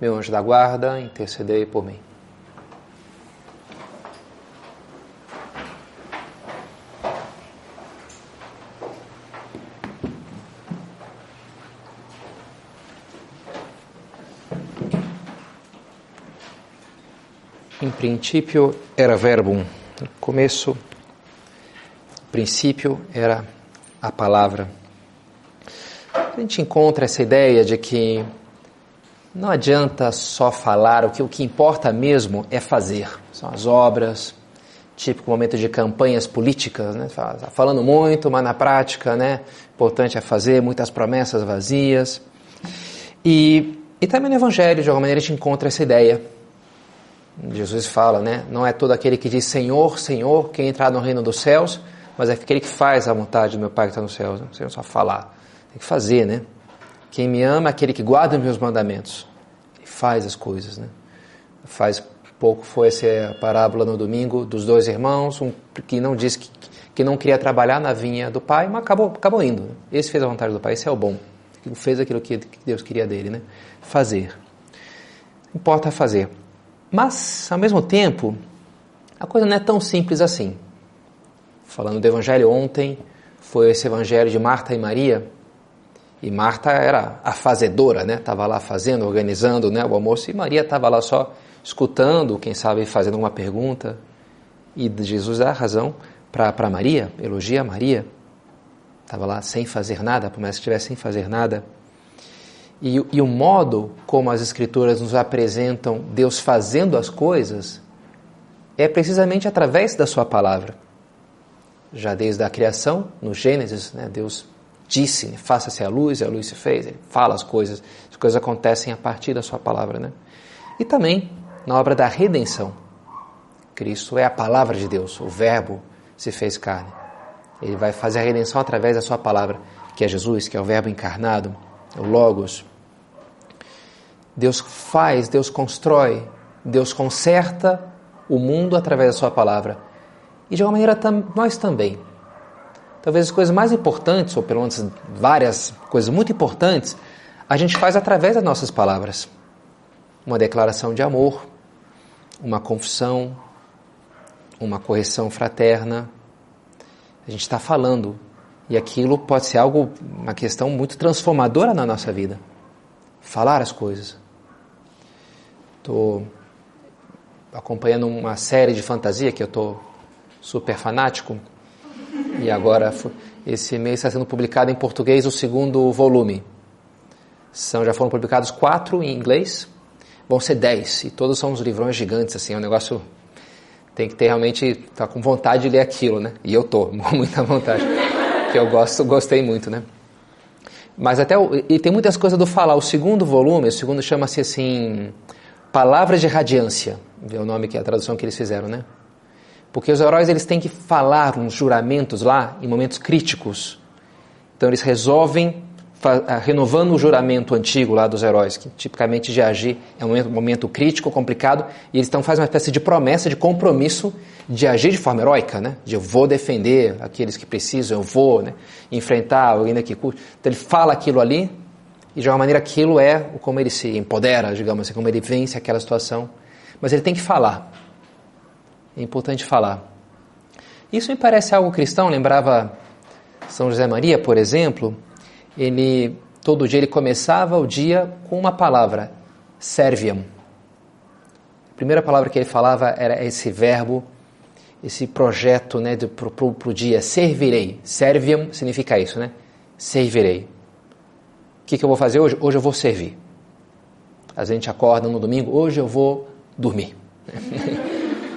meu anjo da guarda, intercedei por mim. Em princípio era verbum. No começo, princípio era a palavra. A gente encontra essa ideia de que não adianta só falar, o que, o que importa mesmo é fazer. São as obras, típico momento de campanhas políticas, né? falando muito, mas na prática, né? Importante é fazer, muitas promessas vazias. E, e também no Evangelho, de alguma maneira, a gente encontra essa ideia. Jesus fala, né? Não é todo aquele que diz Senhor, Senhor, quem entrar no reino dos céus, mas é aquele que faz a vontade do meu Pai que está nos céus. Não sei só falar, tem que fazer, né? Quem me ama é aquele que guarda meus mandamentos. Ele faz as coisas, né? Faz pouco foi essa parábola no domingo dos dois irmãos, um que não disse que, que não queria trabalhar na vinha do pai, mas acabou, acabou indo. Esse fez a vontade do pai, esse é o bom. Fez aquilo que Deus queria dele, né? Fazer. Importa fazer. Mas, ao mesmo tempo, a coisa não é tão simples assim. Falando do evangelho ontem, foi esse evangelho de Marta e Maria, e Marta era a fazedora, né? Estava lá fazendo, organizando né, o almoço, e Maria estava lá só escutando, quem sabe fazendo uma pergunta. E Jesus dá razão para Maria, elogia Maria. Estava lá sem fazer nada, por mais que estivesse sem fazer nada. E, e o modo como as Escrituras nos apresentam Deus fazendo as coisas é precisamente através da Sua palavra. Já desde a criação, no Gênesis, né, Deus disse, faça-se a luz, e a luz se fez, ele fala as coisas, as coisas acontecem a partir da sua palavra, né? E também na obra da redenção. Cristo é a palavra de Deus, o verbo se fez carne. Ele vai fazer a redenção através da sua palavra, que é Jesus, que é o verbo encarnado, o logos. Deus faz, Deus constrói, Deus conserta o mundo através da sua palavra. E de alguma maneira nós também talvez as coisas mais importantes, ou pelo menos várias coisas muito importantes, a gente faz através das nossas palavras. Uma declaração de amor, uma confissão, uma correção fraterna. A gente está falando e aquilo pode ser algo, uma questão muito transformadora na nossa vida. Falar as coisas. Estou acompanhando uma série de fantasia que eu estou super fanático e agora, esse mês está sendo publicado em português o segundo volume. São, já foram publicados quatro em inglês, vão ser dez, e todos são uns livrões gigantes, assim, é um negócio... Tem que ter realmente, tá com vontade de ler aquilo, né? E eu tô, com muita vontade, que eu gosto, gostei muito, né? Mas até, e tem muitas coisas do falar. O segundo volume, o segundo chama-se assim, Palavras de Radiância, é o nome que é a tradução que eles fizeram, né? Porque os heróis eles têm que falar uns juramentos lá em momentos críticos. Então eles resolvem ah, renovando o juramento antigo lá dos heróis, que tipicamente de agir é um momento, crítico, complicado, e eles então fazem uma espécie de promessa, de compromisso de agir de forma heróica, né? De eu vou defender aqueles que precisam, eu vou né? enfrentar alguém daqui. Então ele fala aquilo ali, e de alguma maneira aquilo é como ele se empodera, digamos assim, como ele vence aquela situação. Mas ele tem que falar é importante falar. Isso me parece algo cristão, lembrava São José Maria, por exemplo, ele todo dia ele começava o dia com uma palavra, serviam. A primeira palavra que ele falava era esse verbo, esse projeto né, para o dia, servirei. Serviam significa isso, né? Servirei. O que, que eu vou fazer hoje? Hoje eu vou servir. A gente acorda no domingo, hoje eu vou dormir.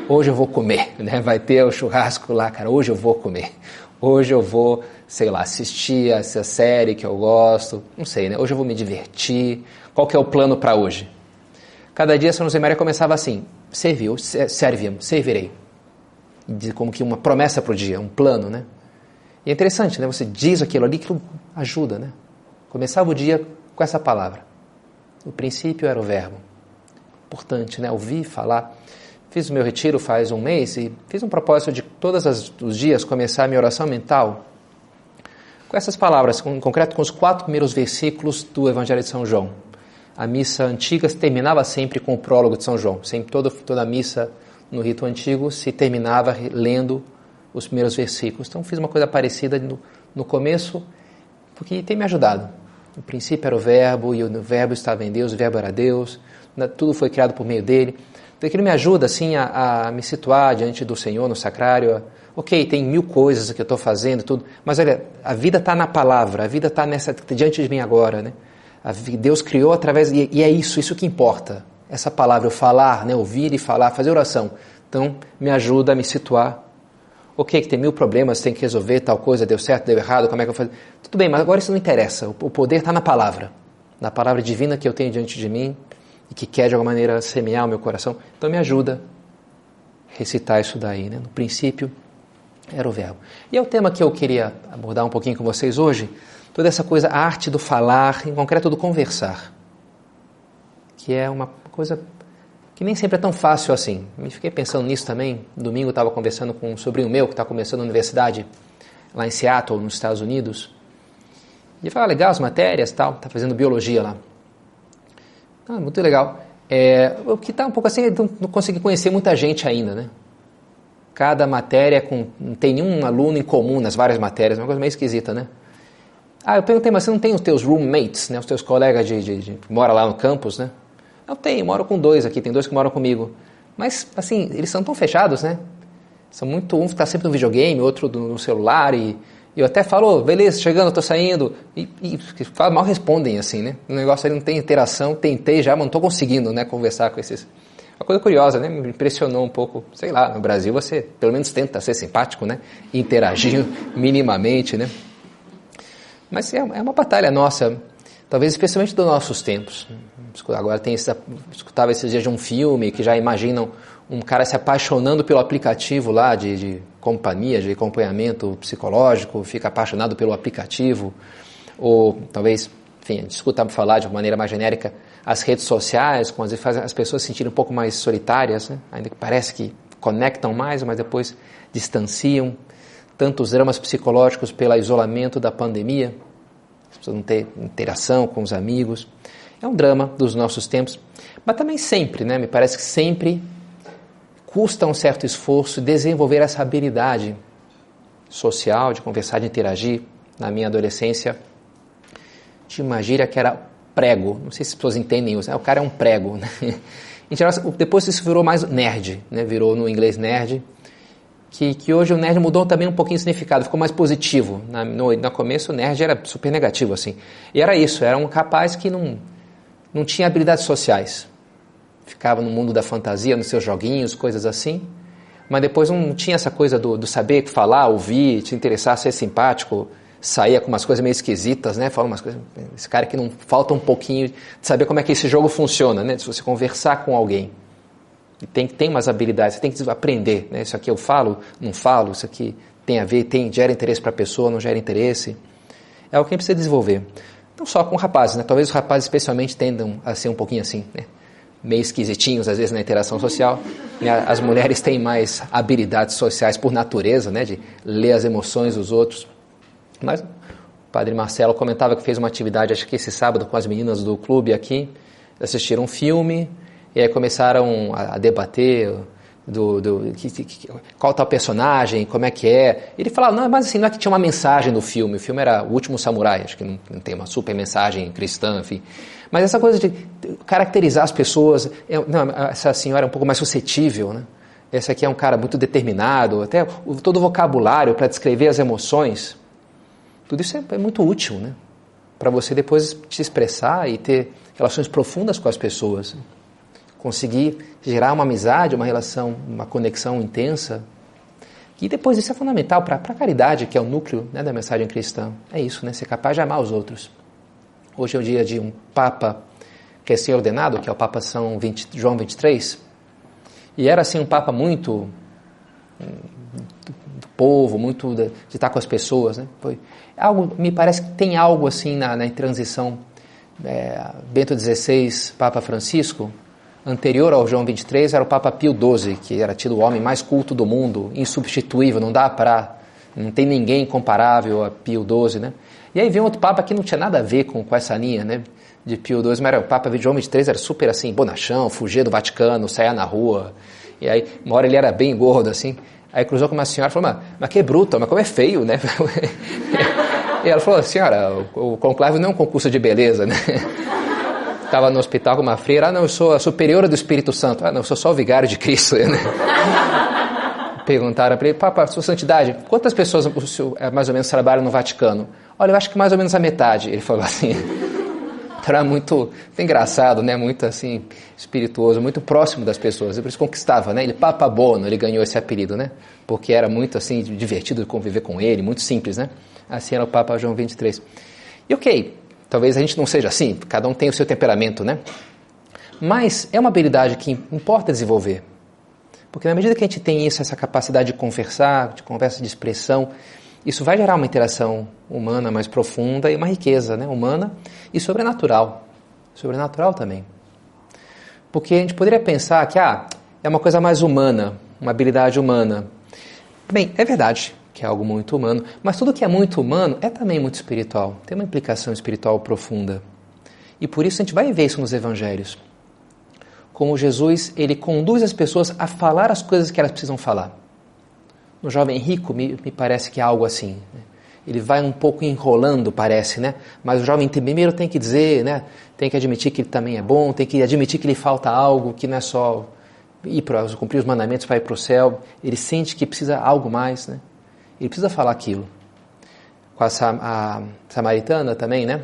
hoje eu vou comer, né? Vai ter o churrasco lá, cara, hoje eu vou comer. Hoje eu vou, sei lá, assistir essa série que eu gosto, não sei, né? Hoje eu vou me divertir. Qual que é o plano para hoje? Cada dia São José Maria começava assim: serviu, serviam, servirei. Como que uma promessa para o dia, um plano, né? E é interessante, né? Você diz aquilo ali, que ajuda, né? Começava o dia com essa palavra. O princípio era o verbo. Importante, né? Ouvir, falar. Fiz o meu retiro faz um mês e fiz um propósito de todos os dias começar a minha oração mental com essas palavras, em concreto com os quatro primeiros versículos do Evangelho de São João. A missa antiga terminava sempre com o prólogo de São João. Sempre toda, toda a missa no rito antigo se terminava lendo os primeiros versículos. Então fiz uma coisa parecida no, no começo, porque tem me ajudado. No princípio era o verbo, e o verbo estava em Deus, o verbo era Deus, tudo foi criado por meio dele. Aquilo me ajuda assim a, a me situar diante do Senhor no sacrário. Ok, tem mil coisas que eu estou fazendo, tudo, mas olha, a vida está na palavra, a vida está nessa diante de mim agora, né? Deus criou através e, e é isso, isso que importa. Essa palavra, eu falar, né, ouvir e falar, fazer oração. Então me ajuda a me situar. Ok, que tem mil problemas, tem que resolver tal coisa, deu certo, deu errado, como é que eu faço? Tudo bem, mas agora isso não interessa. O poder está na palavra, na palavra divina que eu tenho diante de mim e que quer de alguma maneira semear o meu coração. Então me ajuda a recitar isso daí. Né? No princípio era o verbo. E é o tema que eu queria abordar um pouquinho com vocês hoje, toda essa coisa, a arte do falar, em concreto do conversar, que é uma coisa que nem sempre é tão fácil assim. Me fiquei pensando nisso também. Domingo estava conversando com um sobrinho meu que está começando a universidade lá em Seattle, nos Estados Unidos. E ele falou, ah, legal as matérias tal, está fazendo biologia lá. Ah, muito legal. É, o que está um pouco assim, não, não consegui conhecer muita gente ainda, né? Cada matéria com, não tem nenhum aluno em comum nas várias matérias, uma coisa meio esquisita, né? Ah, eu perguntei, mas você não tem os teus roommates, né? Os teus colegas de, de, de que mora lá no campus, né? Eu tenho, moro com dois aqui, tem dois que moram comigo. Mas, assim, eles são tão fechados, né? São muito, um está sempre no videogame, outro no celular e eu até falo, oh, beleza, chegando, estou saindo. E, e mal respondem assim, né? O negócio ali não tem interação, tentei já, mas não estou conseguindo né, conversar com esses. Uma coisa curiosa, né? Me impressionou um pouco. Sei lá, no Brasil você pelo menos tenta ser simpático, né? Interagir minimamente, né? Mas é, é uma batalha nossa, talvez especialmente dos nossos tempos. Agora tem esse, escutava esses dias de um filme que já imaginam um cara se apaixonando pelo aplicativo lá de, de companhia, de acompanhamento psicológico, fica apaixonado pelo aplicativo, ou talvez, enfim, escuta falar de uma maneira mais genérica as redes sociais, com as as pessoas se sentirem um pouco mais solitárias, né? ainda que parece que conectam mais, mas depois distanciam. Tantos dramas psicológicos pelo isolamento da pandemia, as pessoas não ter interação com os amigos. É um drama dos nossos tempos, mas também sempre, né? Me parece que sempre custa um certo esforço desenvolver essa habilidade social, de conversar, de interagir. Na minha adolescência, tinha uma gíria que era prego. Não sei se as pessoas entendem isso. Né? O cara é um prego. Né? Depois isso virou mais nerd, né? virou no inglês nerd. Que, que hoje o nerd mudou também um pouquinho o significado, ficou mais positivo. Na, no, no começo o nerd era super negativo, assim. E era isso, era um rapaz que não, não tinha habilidades sociais ficava no mundo da fantasia, nos seus joguinhos, coisas assim. Mas depois não tinha essa coisa do, do saber falar, ouvir, te interessar, ser simpático, saía com umas coisas meio esquisitas, né? Fala umas coisas. Esse cara que não falta um pouquinho de saber como é que esse jogo funciona, né? Se você conversar com alguém. E tem, tem umas habilidades, você tem que aprender, né? Isso aqui eu falo, não falo, isso aqui tem a ver, tem, gera interesse para a pessoa, não gera interesse. É o que a gente precisa desenvolver. Não só com rapazes, né? Talvez os rapazes especialmente tendam a ser um pouquinho assim, né? Meio esquisitinhos às vezes na interação social. As mulheres têm mais habilidades sociais por natureza, né, de ler as emoções dos outros. Mas o padre Marcelo comentava que fez uma atividade, acho que esse sábado, com as meninas do clube aqui, assistiram um filme e aí começaram a, debater do, do que, que, qual tal personagem, como é que é. Ele falava, não, mas assim, não é que tinha uma mensagem no filme, o filme era O Último Samurai, acho que não, não tem uma super mensagem cristã, enfim. Mas essa coisa de caracterizar as pessoas, é, não, essa senhora é um pouco mais suscetível, né? Esse aqui é um cara muito determinado, até todo o vocabulário para descrever as emoções, tudo isso é, é muito útil, né? Para você depois te expressar e ter relações profundas com as pessoas conseguir gerar uma amizade, uma relação, uma conexão intensa. E depois isso é fundamental para a caridade, que é o núcleo né, da mensagem cristã. É isso, né? Ser capaz de amar os outros. Hoje é o dia de um Papa recém-ordenado, que é o Papa São 20, João 23, e era assim um Papa muito do povo, muito de, de estar com as pessoas, né? Foi algo, me parece que tem algo assim na, na transição é, Bento XVI, Papa Francisco, anterior ao João 23 era o Papa Pio XII, que era tido o homem mais culto do mundo, insubstituível, não dá para, não tem ninguém comparável a Pio XII, né? E aí veio outro Papa que não tinha nada a ver com, com essa linha, né? De Pio XII, mas era, o Papa João 23 era super assim, bonachão, fugia do Vaticano, saia na rua, e aí uma hora ele era bem gordo assim, aí cruzou com uma senhora e falou, mas, mas que bruto, mas como é feio, né? e ela falou, senhora, o, o conclave não é um concurso de beleza, né? estava no hospital com uma freira, ah, não, eu sou a superiora do Espírito Santo. Ah, não, eu sou só o vigário de Cristo. Né? Perguntaram para ele, Papa, sua santidade, quantas pessoas eh, mais ou menos trabalham no Vaticano? Olha, eu acho que mais ou menos a metade. Ele falou assim. Era muito, engraçado, né? Muito assim, espirituoso, muito próximo das pessoas. Por isso conquistava, né? Ele Papa Bono, ele ganhou esse apelido, né? Porque era muito assim divertido conviver com ele, muito simples, né? Assim era o Papa João 23. E ok, Talvez a gente não seja assim, cada um tem o seu temperamento, né? Mas é uma habilidade que importa desenvolver. Porque na medida que a gente tem isso, essa capacidade de conversar, de conversa de expressão, isso vai gerar uma interação humana mais profunda e uma riqueza né, humana e sobrenatural. Sobrenatural também. Porque a gente poderia pensar que ah, é uma coisa mais humana, uma habilidade humana. Bem, é verdade que é algo muito humano, mas tudo que é muito humano é também muito espiritual, tem uma implicação espiritual profunda. E por isso a gente vai ver isso nos evangelhos. Como Jesus, ele conduz as pessoas a falar as coisas que elas precisam falar. No jovem rico, me, me parece que é algo assim. Né? Ele vai um pouco enrolando, parece, né? Mas o jovem primeiro tem que dizer, né? Tem que admitir que ele também é bom, tem que admitir que lhe falta algo, que não é só ir para cumprir os mandamentos para ir para o céu. Ele sente que precisa algo mais, né? Ele precisa falar aquilo. Com a, a samaritana também, né?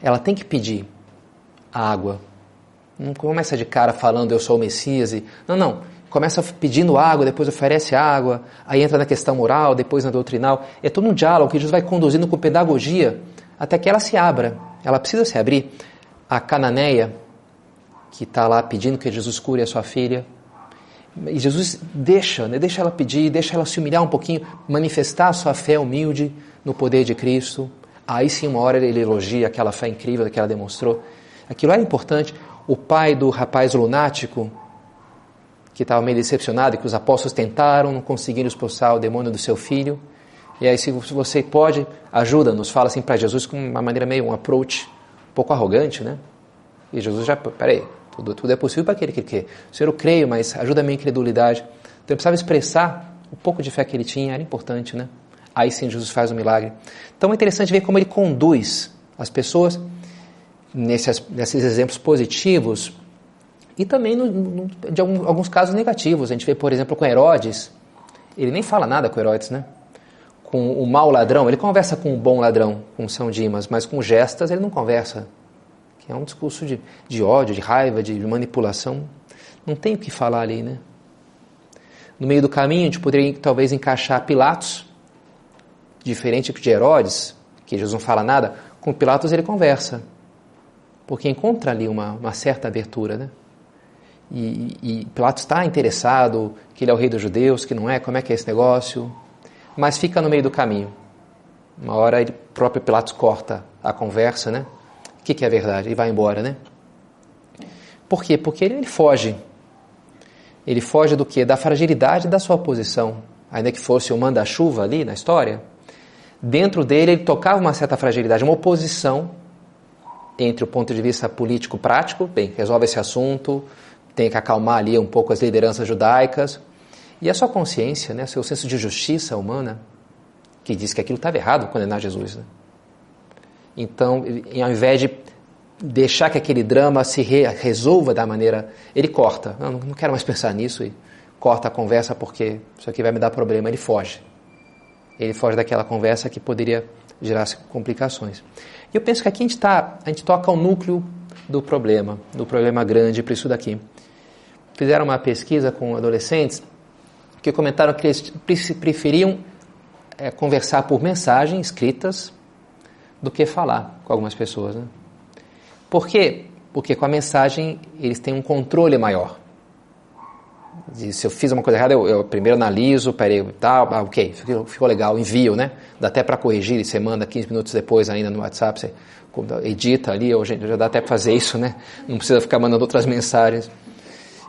Ela tem que pedir a água. Não começa de cara falando eu sou o Messias. E... Não, não. Começa pedindo água, depois oferece água, aí entra na questão moral, depois na doutrinal. É todo um diálogo que Jesus vai conduzindo com pedagogia até que ela se abra. Ela precisa se abrir. A cananeia, que está lá pedindo que Jesus cure a sua filha, e Jesus deixa, né? deixa ela pedir, deixa ela se humilhar um pouquinho, manifestar a sua fé humilde no poder de Cristo. Aí sim, uma hora ele elogia aquela fé incrível que ela demonstrou. Aquilo era importante. O pai do rapaz lunático, que estava meio decepcionado que os apóstolos tentaram, não conseguiram expulsar o demônio do seu filho. E aí, se você pode, ajuda-nos, fala assim para Jesus com uma maneira meio, um approach um pouco arrogante, né? E Jesus já, peraí, tudo, tudo é possível para aquele que quer. Senhor, eu creio, mas ajuda a minha incredulidade. Então eu precisava expressar o pouco de fé que ele tinha, era importante, né? Aí sim Jesus faz um milagre. Então é interessante ver como ele conduz as pessoas nesses, nesses exemplos positivos e também no, no, de algum, alguns casos negativos. A gente vê, por exemplo, com Herodes, ele nem fala nada com Herodes, né? Com o mau ladrão, ele conversa com o bom ladrão, com São Dimas, mas com gestas ele não conversa que é um discurso de, de ódio, de raiva, de manipulação. Não tem o que falar ali, né? No meio do caminho, a gente poderia talvez encaixar Pilatos, diferente de Herodes, que Jesus não fala nada, com Pilatos ele conversa, porque encontra ali uma, uma certa abertura, né? E, e, Pilatos está interessado que ele é o rei dos judeus, que não é, como é que é esse negócio, mas fica no meio do caminho. Uma hora ele próprio Pilatos corta a conversa, né? que, que é verdade? Ele vai embora, né? Por quê? Porque ele, ele foge. Ele foge do quê? Da fragilidade da sua posição. Ainda que fosse o manda-chuva ali na história, dentro dele ele tocava uma certa fragilidade, uma oposição entre o ponto de vista político prático, bem, resolve esse assunto, tem que acalmar ali um pouco as lideranças judaicas, e a sua consciência, né, seu senso de justiça humana, que diz que aquilo estava errado condenar Jesus. Né? Então, ao invés de deixar que aquele drama se re resolva da maneira. Ele corta. Não, não quero mais pensar nisso e corta a conversa porque isso aqui vai me dar problema. Ele foge. Ele foge daquela conversa que poderia gerar complicações. E eu penso que aqui a gente, tá, a gente toca o núcleo do problema, do problema grande para isso daqui. Fizeram uma pesquisa com adolescentes que comentaram que eles preferiam é, conversar por mensagem escritas do que falar com algumas pessoas. Né? Porque porque com a mensagem eles têm um controle maior. E se eu fiz uma coisa errada, eu, eu primeiro analiso, peraí, tá, ah, ok, ficou, ficou, legal, envio, né? Dá até para corrigir, você manda 15 minutos depois ainda no WhatsApp, você edita ali, hoje já dá até para fazer isso, né? Não precisa ficar mandando outras mensagens.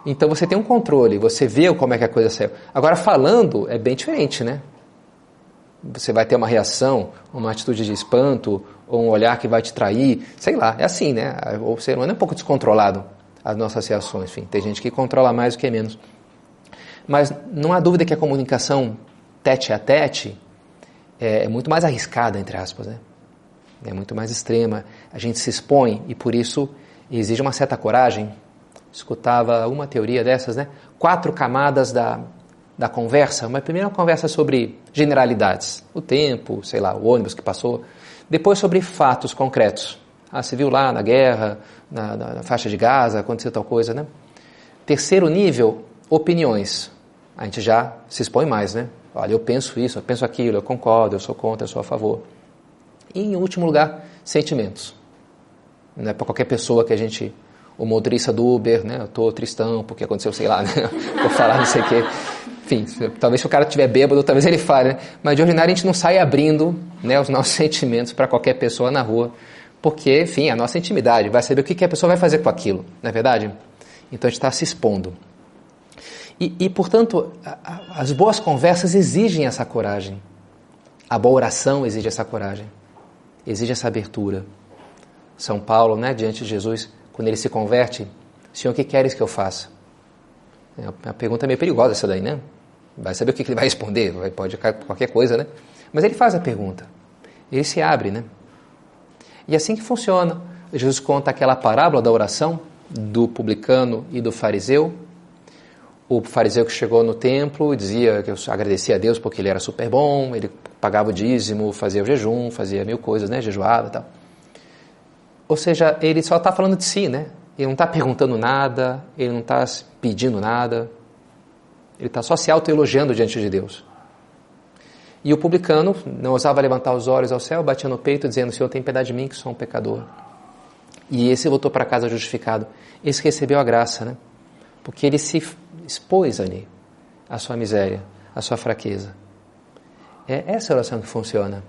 Então você tem um controle, você vê como é que a coisa saiu. Agora falando é bem diferente, né? Você vai ter uma reação, uma atitude de espanto, ou um olhar que vai te trair, sei lá, é assim, né? O ser humano é um pouco descontrolado, as nossas reações, enfim, tem gente que controla mais do que menos. Mas não há dúvida que a comunicação tete a tete é, é muito mais arriscada, entre aspas, né? É muito mais extrema. A gente se expõe e por isso exige uma certa coragem. Escutava uma teoria dessas, né? Quatro camadas da, da conversa. Uma primeira conversa sobre generalidades, o tempo, sei lá, o ônibus que passou. Depois sobre fatos concretos. Ah, você viu lá na guerra, na, na, na faixa de Gaza, aconteceu tal coisa, né? Terceiro nível, opiniões. A gente já se expõe mais, né? Olha, eu penso isso, eu penso aquilo, eu concordo, eu sou contra, eu sou a favor. E em último lugar, sentimentos. Não é para qualquer pessoa que a gente, o motorista do Uber, né? Eu estou tristão porque aconteceu, sei lá, né? Vou falar não sei o quê. Enfim, talvez se o cara estiver bêbado, talvez ele fale, né? Mas de ordinário a gente não sai abrindo né, os nossos sentimentos para qualquer pessoa na rua, porque, enfim, é a nossa intimidade, vai saber o que, que a pessoa vai fazer com aquilo, não é verdade? Então a gente está se expondo. E, e portanto, a, a, as boas conversas exigem essa coragem. A boa oração exige essa coragem, exige essa abertura. São Paulo, né, diante de Jesus, quando ele se converte, Senhor, o que queres que eu faça? É uma pergunta meio perigosa essa daí, né? Vai saber o que ele vai responder, pode qualquer coisa, né? Mas ele faz a pergunta. Ele se abre, né? E é assim que funciona. Jesus conta aquela parábola da oração do publicano e do fariseu. O fariseu que chegou no templo dizia que eu agradecia a Deus porque ele era super bom, ele pagava o dízimo, fazia o jejum, fazia mil coisas, né? Jejuava e tal. Ou seja, ele só está falando de si, né? Ele não está perguntando nada, ele não está pedindo nada, ele está só se autoelogiando diante de Deus. E o publicano não ousava levantar os olhos ao céu, batia no peito, dizendo: Senhor, tem piedade de mim, que sou um pecador. E esse voltou para casa justificado. Esse recebeu a graça, né? Porque ele se expôs ali a sua miséria, a sua fraqueza. É essa oração que funciona.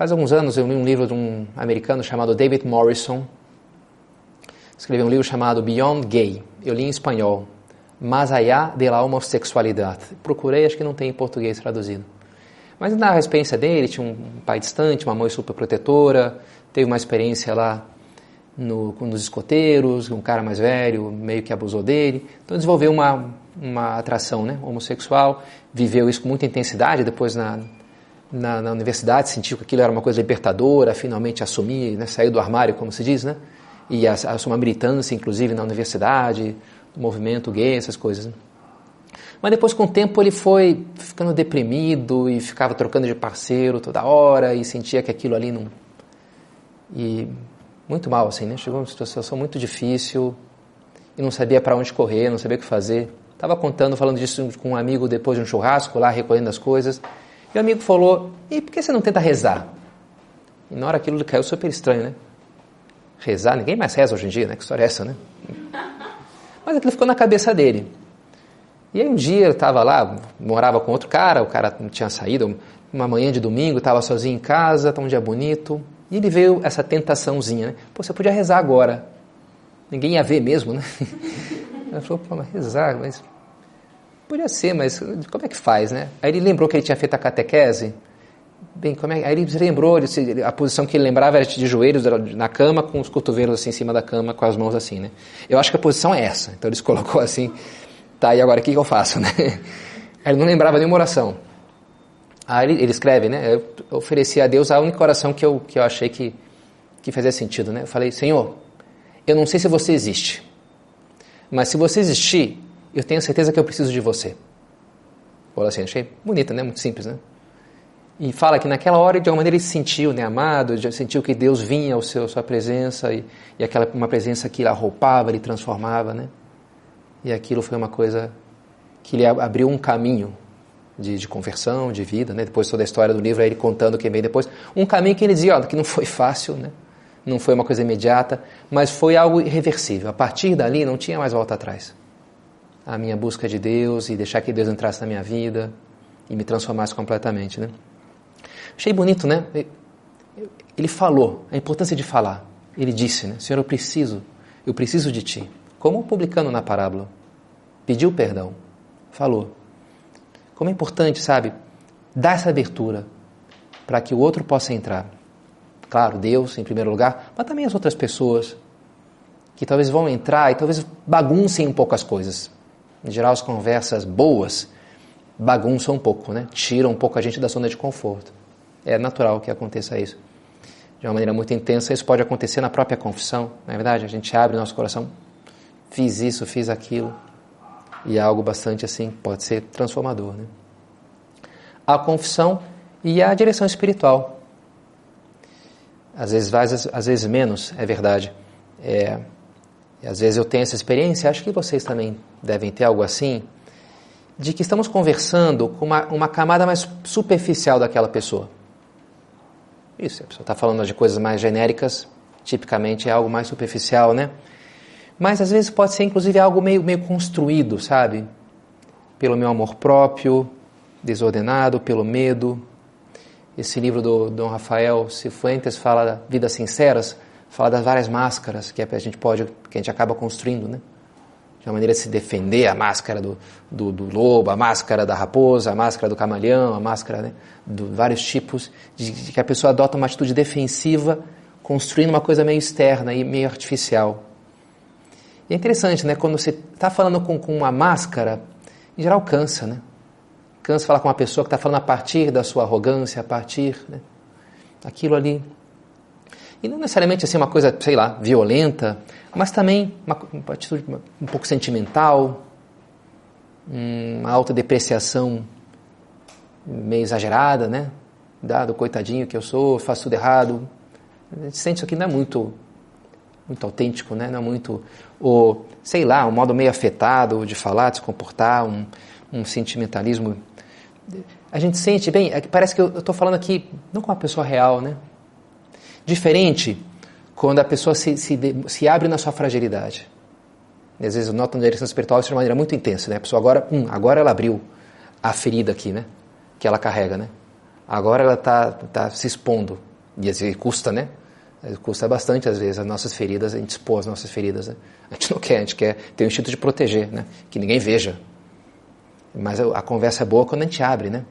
Faz alguns anos eu li um livro de um americano chamado David Morrison. Escreveu um livro chamado Beyond Gay. Eu li em espanhol. Mais allá de la homossexualidade. Procurei, acho que não tem em português traduzido. Mas na experiência dele, tinha um pai distante, uma mãe super protetora, teve uma experiência lá no, nos escoteiros, um cara mais velho meio que abusou dele. Então desenvolveu uma, uma atração né, homossexual, viveu isso com muita intensidade, depois na, na, na, universidade sentiu que aquilo era uma coisa libertadora, finalmente assumir, né, saiu do armário, como se diz, né? E assumir uma militância, inclusive, na universidade, do movimento gay, essas coisas. Né? Mas depois, com o tempo, ele foi ficando deprimido e ficava trocando de parceiro toda hora e sentia que aquilo ali não. E muito mal, assim, né? Chegou uma situação muito difícil e não sabia para onde correr, não sabia o que fazer. Estava contando, falando disso com um amigo depois de um churrasco lá, recolhendo as coisas. E o amigo falou: E por que você não tenta rezar? E na hora aquilo caiu super estranho, né? Rezar, ninguém mais reza hoje em dia, né? Que história é essa, né? Mas aquilo ficou na cabeça dele. E aí um dia eu estava lá, morava com outro cara, o cara não tinha saído, uma manhã de domingo, estava sozinho em casa, está um dia bonito, e ele veio essa tentaçãozinha, né? Pô, você podia rezar agora. Ninguém ia ver mesmo, né? Ele falou, pô, mas rezar, mas... Podia ser, mas como é que faz, né? Aí ele lembrou que ele tinha feito a catequese. Bem, como é... Aí ele lembrou, a posição que ele lembrava era de joelhos na cama, com os cotovelos assim em cima da cama, com as mãos assim, né? Eu acho que a posição é essa. Então ele se colocou assim Tá, e agora o que, que eu faço, né? Ele não lembrava nenhuma oração. Aí ele, ele escreve, né? Eu ofereci a Deus a única oração que eu, que eu achei que, que fazia sentido, né? Eu falei, Senhor, eu não sei se você existe, mas se você existir, eu tenho certeza que eu preciso de você. Falou assim, achei bonita, né? Muito simples, né? E fala que naquela hora, de alguma maneira, ele se sentiu né, amado, sentiu que Deus vinha ao seu sua presença e, e aquela uma presença que ele arroupava, ele transformava, né? E aquilo foi uma coisa que lhe abriu um caminho de, de conversão, de vida, né? Depois toda a história do livro, aí ele contando que veio depois. Um caminho que ele dizia, ó, que não foi fácil, né? não foi uma coisa imediata, mas foi algo irreversível. A partir dali não tinha mais volta atrás. A minha busca de Deus e deixar que Deus entrasse na minha vida e me transformasse completamente, né? Achei bonito, né? Ele falou, a importância de falar. Ele disse, né? Senhor, eu preciso, eu preciso de ti. Como o publicano na parábola. Pediu perdão. Falou. Como é importante, sabe? Dar essa abertura para que o outro possa entrar. Claro, Deus em primeiro lugar, mas também as outras pessoas que talvez vão entrar e talvez baguncem um pouco as coisas. Em geral, as conversas boas bagunçam um pouco, né? Tiram um pouco a gente da zona de conforto. É natural que aconteça isso. De uma maneira muito intensa, isso pode acontecer na própria confissão, não é verdade? A gente abre nosso coração, fiz isso, fiz aquilo, e é algo bastante assim, pode ser transformador, né? A confissão e a direção espiritual. Às vezes mais, às vezes menos, é verdade. É, às vezes eu tenho essa experiência, acho que vocês também devem ter algo assim, de que estamos conversando com uma, uma camada mais superficial daquela pessoa. Isso, a pessoa está falando de coisas mais genéricas, tipicamente é algo mais superficial, né? Mas às vezes pode ser inclusive algo meio, meio construído, sabe? Pelo meu amor próprio, desordenado, pelo medo, esse livro do Dom Rafael Cifuentes fala da vidas sinceras, fala das várias máscaras que a gente pode, que a gente acaba construindo, né? De uma maneira de se defender, a máscara do, do, do lobo, a máscara da raposa, a máscara do camaleão, a máscara né, de vários tipos, de, de que a pessoa adota uma atitude defensiva, construindo uma coisa meio externa e meio artificial. E é interessante, né? Quando você está falando com, com uma máscara, em geral cansa, né? Cansa falar com uma pessoa que está falando a partir da sua arrogância, a partir né, ali. E não necessariamente assim uma coisa, sei lá, violenta, mas também uma, uma atitude um pouco sentimental, uma autodepreciação meio exagerada, né? Dado coitadinho que eu sou, faço tudo errado. A gente sente isso aqui não é muito muito autêntico, né? Não é muito, ou sei lá, um modo meio afetado de falar, de se comportar, um, um sentimentalismo a gente sente, bem, é parece que eu estou falando aqui não com uma pessoa real, né? Diferente quando a pessoa se, se, se abre na sua fragilidade. E às vezes noto na direção espiritual isso de uma maneira muito intensa, né? A pessoa agora, hum, agora ela abriu a ferida aqui, né? Que ela carrega, né? Agora ela está tá se expondo. E às vezes custa, né? Custa bastante, às vezes, as nossas feridas, a gente expor as nossas feridas. Né? A gente não quer, a gente quer ter o instinto de proteger, né? Que ninguém veja. Mas a conversa é boa quando a gente abre, né?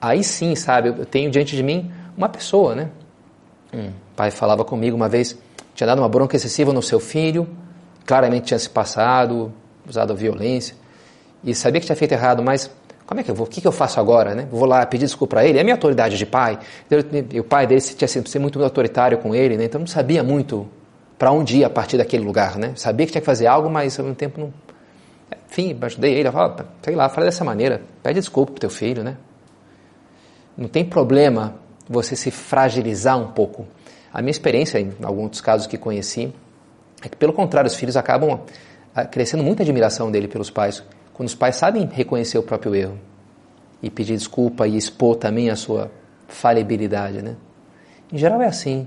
Aí sim, sabe, eu tenho diante de mim uma pessoa, né? Um pai falava comigo uma vez, tinha dado uma bronca excessiva no seu filho, claramente tinha se passado, usado violência, e sabia que tinha feito errado, mas como é que eu vou? O que, eu faço agora, né? Vou lá pedir desculpa para ele? É minha autoridade de pai. E o pai dele tinha sido muito autoritário com ele, né? Então não sabia muito para onde ir a partir daquele lugar, né? Sabia que tinha que fazer algo, mas ao mesmo tempo não enfim, ajudei ele, fala, sei lá, fala dessa maneira, pede desculpa pro teu filho, né? Não tem problema você se fragilizar um pouco. A minha experiência, em alguns dos casos que conheci, é que pelo contrário, os filhos acabam ah, crescendo muita admiração dele pelos pais, quando os pais sabem reconhecer o próprio erro e pedir desculpa e expor também a sua falibilidade, né? Em geral é assim.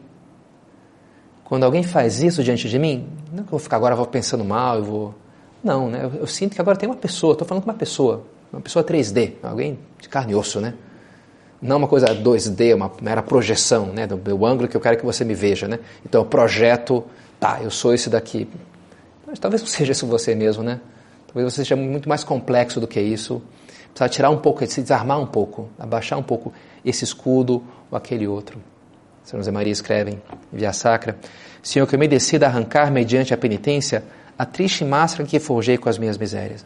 Quando alguém faz isso diante de mim, não é que eu vou ficar agora vou pensando mal, eu vou não, né? Eu, eu sinto que agora tem uma pessoa, estou falando com uma pessoa, uma pessoa 3D, alguém de carne e osso, né? Não uma coisa 2D, uma mera projeção, né? Do meu ângulo que eu quero que você me veja, né? Então eu projeto, tá, eu sou esse daqui. Mas talvez não seja isso você mesmo, né? Talvez você seja muito mais complexo do que isso. Precisa tirar um pouco, se desarmar um pouco, abaixar um pouco esse escudo ou aquele outro. São José Maria escreve via sacra: Senhor, que eu me decida arrancar mediante a penitência a triste máscara que forjei com as minhas misérias.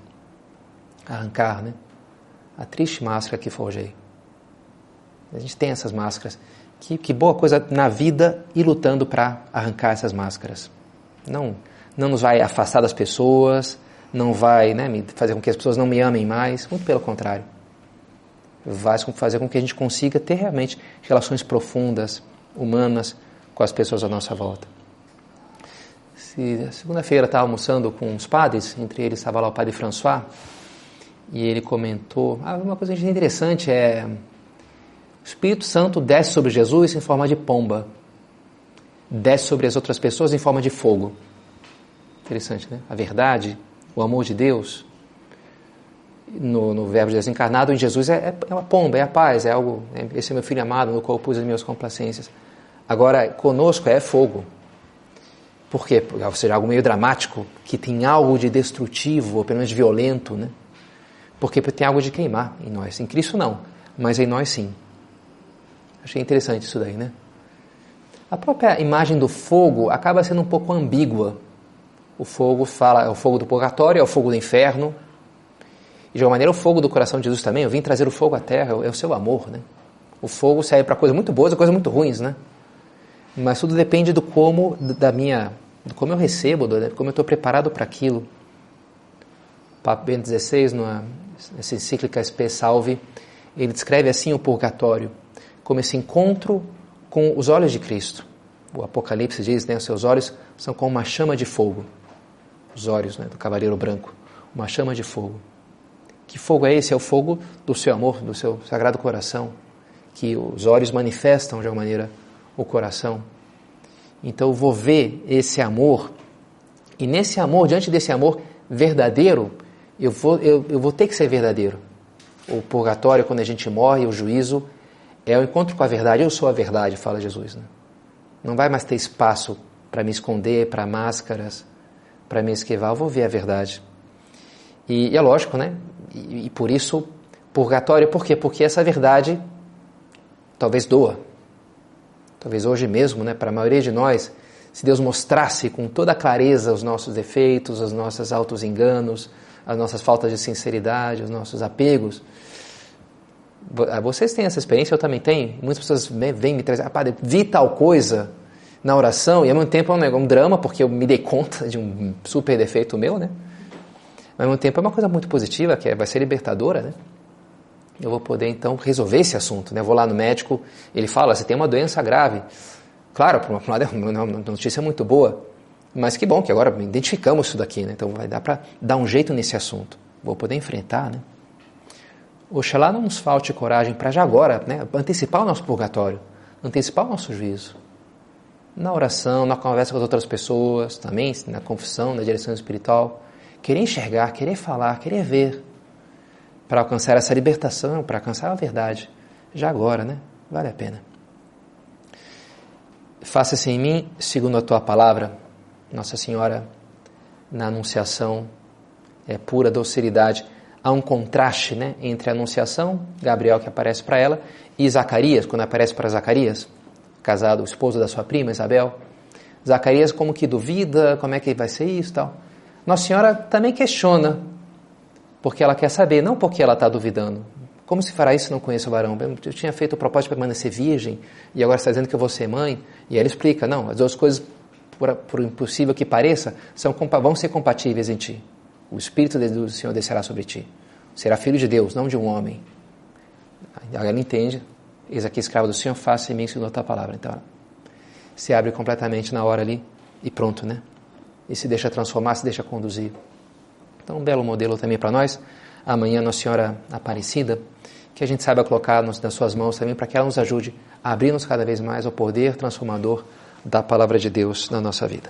Arrancar, né? A triste máscara que forjei. A gente tem essas máscaras. Que, que boa coisa na vida ir lutando para arrancar essas máscaras. Não, não nos vai afastar das pessoas, não vai né, fazer com que as pessoas não me amem mais, muito pelo contrário. Vai fazer com que a gente consiga ter realmente relações profundas, humanas, com as pessoas à nossa volta segunda-feira estava almoçando com uns padres, entre eles estava lá o padre François, e ele comentou, ah, uma coisa interessante é o Espírito Santo desce sobre Jesus em forma de pomba. desce sobre as outras pessoas em forma de fogo. Interessante, né? A verdade, o amor de Deus, no, no Verbo de Deus encarnado em Jesus é, é, uma pomba, é a paz, é algo. É, esse é meu filho amado, no qual pus as minhas complacências. Agora, conosco é fogo. Por quê? Ou seja, algo meio dramático, que tem algo de destrutivo, ou pelo menos violento, né? Porque tem algo de queimar em nós. Em Cristo não, mas em nós sim. Achei interessante isso daí, né? A própria imagem do fogo acaba sendo um pouco ambígua. O fogo fala, é o fogo do purgatório, é o fogo do inferno. E de alguma maneira o fogo do coração de Jesus também, eu vim trazer o fogo à terra, é o seu amor, né? O fogo serve para coisas muito boas e coisas muito ruins, né? Mas tudo depende do como, da minha, do como eu recebo, do como eu estou preparado para aquilo. Papa Bento XVI, numa, nessa encíclica Spe Salve, ele descreve assim o purgatório, como esse encontro com os olhos de Cristo. O Apocalipse diz, né, os seus olhos são como uma chama de fogo. Os olhos né, do cavaleiro branco, uma chama de fogo. Que fogo é esse? É o fogo do seu amor, do seu sagrado coração, que os olhos manifestam de alguma maneira o coração. Então eu vou ver esse amor, e nesse amor, diante desse amor verdadeiro, eu vou, eu, eu vou ter que ser verdadeiro. O purgatório, quando a gente morre, o juízo, é o encontro com a verdade. Eu sou a verdade, fala Jesus. Né? Não vai mais ter espaço para me esconder, para máscaras, para me esquivar. Eu vou ver a verdade. E, e é lógico, né? E, e por isso, purgatório, por quê? Porque essa verdade talvez doa. Talvez hoje mesmo, né, para a maioria de nós, se Deus mostrasse com toda clareza os nossos defeitos, os nossos autos enganos, as nossas faltas de sinceridade, os nossos apegos. Ah, vocês têm essa experiência, eu também tenho. Muitas pessoas vêm me trazer, ah, padre, vi tal coisa na oração, e ao mesmo tempo é um, drama, porque eu me dei conta de um super defeito meu, né? Mas ao mesmo tempo é uma coisa muito positiva, que é, vai ser libertadora, né? eu vou poder então resolver esse assunto. Né? Eu vou lá no médico, ele fala: você tem uma doença grave. Claro, por um lado é uma notícia muito boa, mas que bom que agora identificamos isso daqui, né? então vai dar para dar um jeito nesse assunto. Vou poder enfrentar. Né? Oxalá não nos falte coragem para já agora né? antecipar o nosso purgatório, antecipar o nosso juízo. Na oração, na conversa com as outras pessoas, também na confissão, na direção espiritual. Querer enxergar, querer falar, querer ver para alcançar essa libertação, para alcançar a verdade, já agora, né? Vale a pena. Faça-se em mim segundo a tua palavra, Nossa Senhora, na Anunciação, é pura docilidade. Há um contraste né, entre a Anunciação, Gabriel que aparece para ela, e Zacarias, quando aparece para Zacarias, casado, o esposo da sua prima Isabel. Zacarias como que duvida, como é que vai ser isso tal. Nossa Senhora também questiona porque ela quer saber, não porque ela está duvidando. Como se fará isso se não conheço o varão? Eu tinha feito o propósito de permanecer virgem e agora está dizendo que eu vou ser mãe. E ela explica: não, as duas coisas, por, por impossível que pareça, são, vão ser compatíveis em ti. O Espírito do Senhor descerá sobre ti. Será filho de Deus, não de um homem. Ela entende: eis aqui, escravo do Senhor, faça em mim segundo a tua palavra. Então, se abre completamente na hora ali e pronto, né? E se deixa transformar, se deixa conduzir. Então, um belo modelo também para nós. Amanhã, Nossa Senhora Aparecida, que a gente saiba colocar nas suas mãos também para que ela nos ajude a abrir-nos cada vez mais ao poder transformador da palavra de Deus na nossa vida.